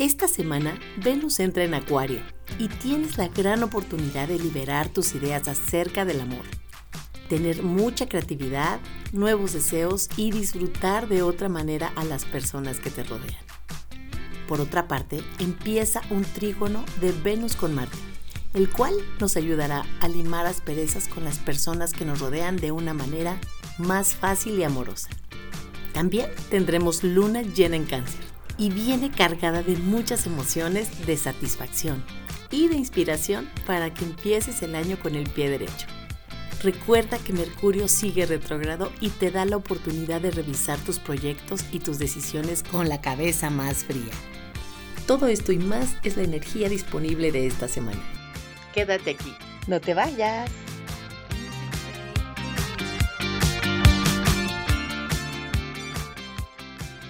Esta semana Venus entra en Acuario y tienes la gran oportunidad de liberar tus ideas acerca del amor, tener mucha creatividad, nuevos deseos y disfrutar de otra manera a las personas que te rodean. Por otra parte, empieza un trígono de Venus con Marte, el cual nos ayudará a limar asperezas con las personas que nos rodean de una manera más fácil y amorosa. También tendremos luna llena en cáncer y viene cargada de muchas emociones de satisfacción y de inspiración para que empieces el año con el pie derecho. Recuerda que Mercurio sigue retrógrado y te da la oportunidad de revisar tus proyectos y tus decisiones con la cabeza más fría. Todo esto y más es la energía disponible de esta semana. Quédate aquí, no te vayas.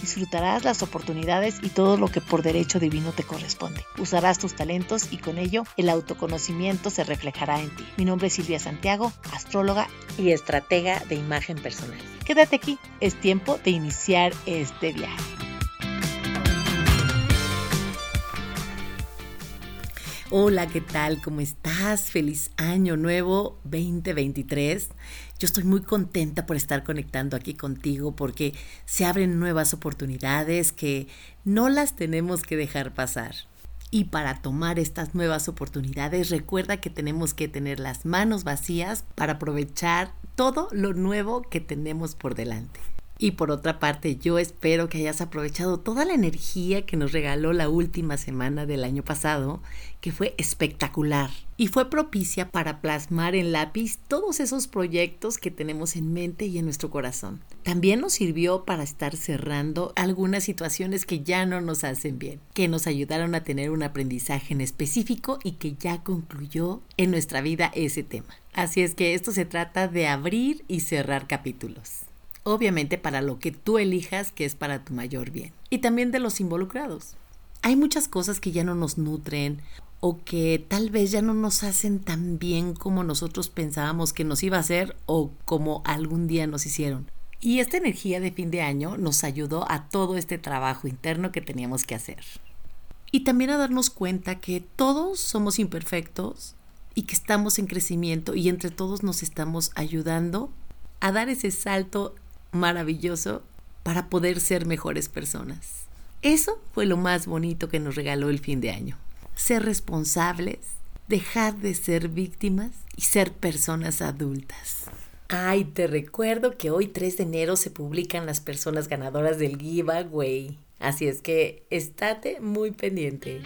disfrutarás las oportunidades y todo lo que por derecho divino te corresponde. Usarás tus talentos y con ello el autoconocimiento se reflejará en ti. Mi nombre es Silvia Santiago, astróloga y estratega de imagen personal. Quédate aquí, es tiempo de iniciar este viaje. Hola, ¿qué tal? ¿Cómo estás? Feliz año nuevo 2023. Yo estoy muy contenta por estar conectando aquí contigo porque se abren nuevas oportunidades que no las tenemos que dejar pasar. Y para tomar estas nuevas oportunidades, recuerda que tenemos que tener las manos vacías para aprovechar todo lo nuevo que tenemos por delante. Y por otra parte, yo espero que hayas aprovechado toda la energía que nos regaló la última semana del año pasado, que fue espectacular y fue propicia para plasmar en lápiz todos esos proyectos que tenemos en mente y en nuestro corazón. También nos sirvió para estar cerrando algunas situaciones que ya no nos hacen bien, que nos ayudaron a tener un aprendizaje en específico y que ya concluyó en nuestra vida ese tema. Así es que esto se trata de abrir y cerrar capítulos obviamente para lo que tú elijas que es para tu mayor bien. Y también de los involucrados. Hay muchas cosas que ya no nos nutren o que tal vez ya no nos hacen tan bien como nosotros pensábamos que nos iba a hacer o como algún día nos hicieron. Y esta energía de fin de año nos ayudó a todo este trabajo interno que teníamos que hacer. Y también a darnos cuenta que todos somos imperfectos y que estamos en crecimiento y entre todos nos estamos ayudando a dar ese salto maravilloso para poder ser mejores personas. Eso fue lo más bonito que nos regaló el fin de año. Ser responsables, dejar de ser víctimas y ser personas adultas. Ay, te recuerdo que hoy 3 de enero se publican las personas ganadoras del giveaway. Así es que estate muy pendiente.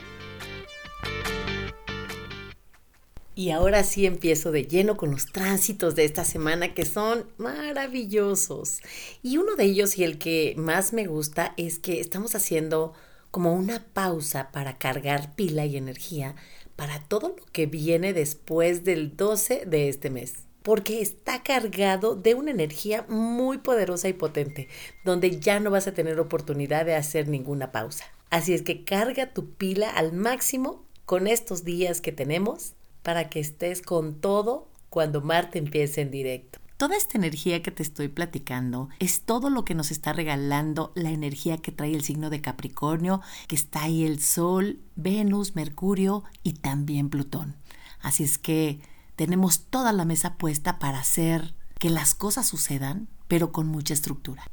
Y ahora sí empiezo de lleno con los tránsitos de esta semana que son maravillosos. Y uno de ellos y el que más me gusta es que estamos haciendo como una pausa para cargar pila y energía para todo lo que viene después del 12 de este mes. Porque está cargado de una energía muy poderosa y potente, donde ya no vas a tener oportunidad de hacer ninguna pausa. Así es que carga tu pila al máximo con estos días que tenemos para que estés con todo cuando Marte empiece en directo. Toda esta energía que te estoy platicando es todo lo que nos está regalando la energía que trae el signo de Capricornio, que está ahí el Sol, Venus, Mercurio y también Plutón. Así es que tenemos toda la mesa puesta para hacer que las cosas sucedan, pero con mucha estructura.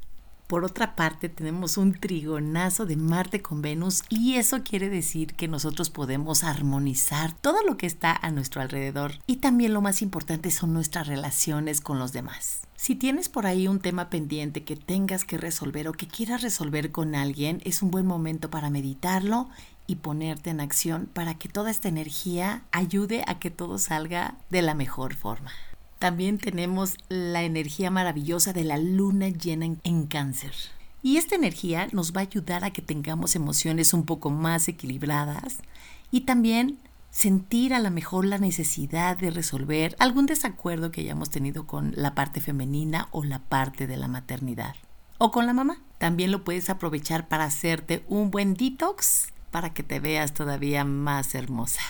Por otra parte, tenemos un trigonazo de Marte con Venus y eso quiere decir que nosotros podemos armonizar todo lo que está a nuestro alrededor. Y también lo más importante son nuestras relaciones con los demás. Si tienes por ahí un tema pendiente que tengas que resolver o que quieras resolver con alguien, es un buen momento para meditarlo y ponerte en acción para que toda esta energía ayude a que todo salga de la mejor forma. También tenemos la energía maravillosa de la luna llena en, cáncer. Y esta energía nos va a ayudar a que tengamos emociones un poco más equilibradas y también sentir a lo mejor la necesidad de resolver algún desacuerdo que hayamos tenido con la parte femenina o la parte de la maternidad o con la mamá. También lo puedes aprovechar para hacerte un buen detox para que te veas todavía más hermosa.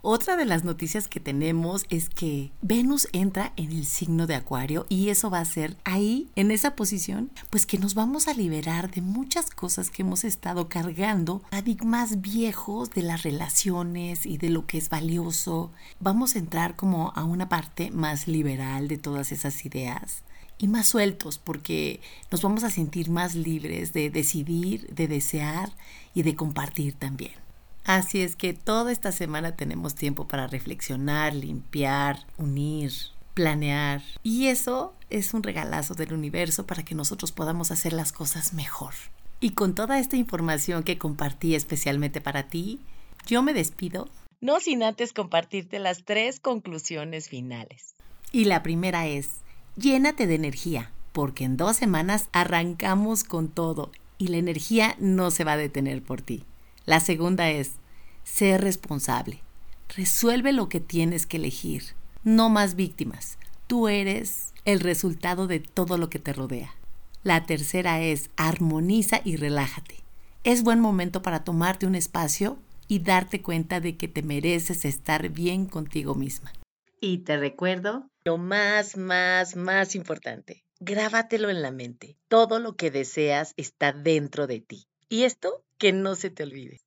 Otra de las noticias que tenemos es que Venus entra en el signo de Acuario y eso va a ser ahí, en esa posición, pues que nos vamos a liberar de muchas cosas que hemos estado cargando, paradigmas viejos de las relaciones y de lo que es valioso. Vamos a entrar como a una parte más liberal de todas esas ideas y más sueltos porque nos vamos a sentir más libres de decidir, de desear y de compartir también. Así es que toda esta semana tenemos tiempo para reflexionar, limpiar, unir, planear. Y eso es un regalazo del universo para que nosotros podamos hacer las cosas mejor. Y con toda esta información que compartí especialmente para ti, yo me despido. No sin antes compartirte las tres conclusiones finales. Y la primera es, llénate de energía, porque en dos semanas arrancamos con todo y la energía no se va a detener por ti. La segunda es, ser responsable. Resuelve lo que tienes que elegir. No más víctimas. Tú eres el resultado de todo lo que te rodea. La tercera es, armoniza y relájate. Es buen momento para tomarte un espacio y darte cuenta de que te mereces estar bien contigo misma. Y te recuerdo lo más, más, más importante. Grábatelo en la mente. Todo lo que deseas está dentro de ti. Y esto que no se te olvide.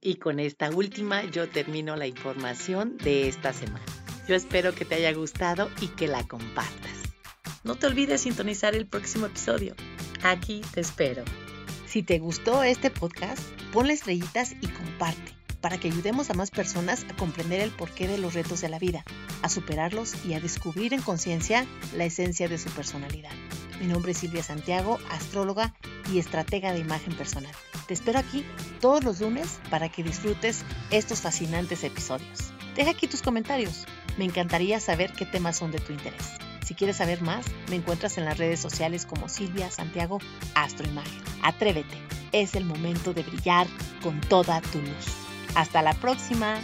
Y con esta última yo termino la información de esta semana. Yo espero que te haya gustado y que la compartas. No te olvides sintonizar el próximo episodio. Aquí te espero. Si te gustó este podcast, ponle estrellitas y comparte para que ayudemos a más personas a comprender el porqué de los retos de la vida, a superarlos y a descubrir en conciencia la esencia de su personalidad. Mi nombre es Silvia Santiago, astróloga y estratega de imagen personal. Te espero aquí todos los lunes para que disfrutes estos fascinantes episodios. Deja aquí tus comentarios. Me encantaría saber qué temas son de tu interés. Si quieres saber más, me encuentras en las redes sociales como Silvia Santiago Astroimagen. Atrévete, es el momento de brillar con toda tu luz. Hasta la próxima.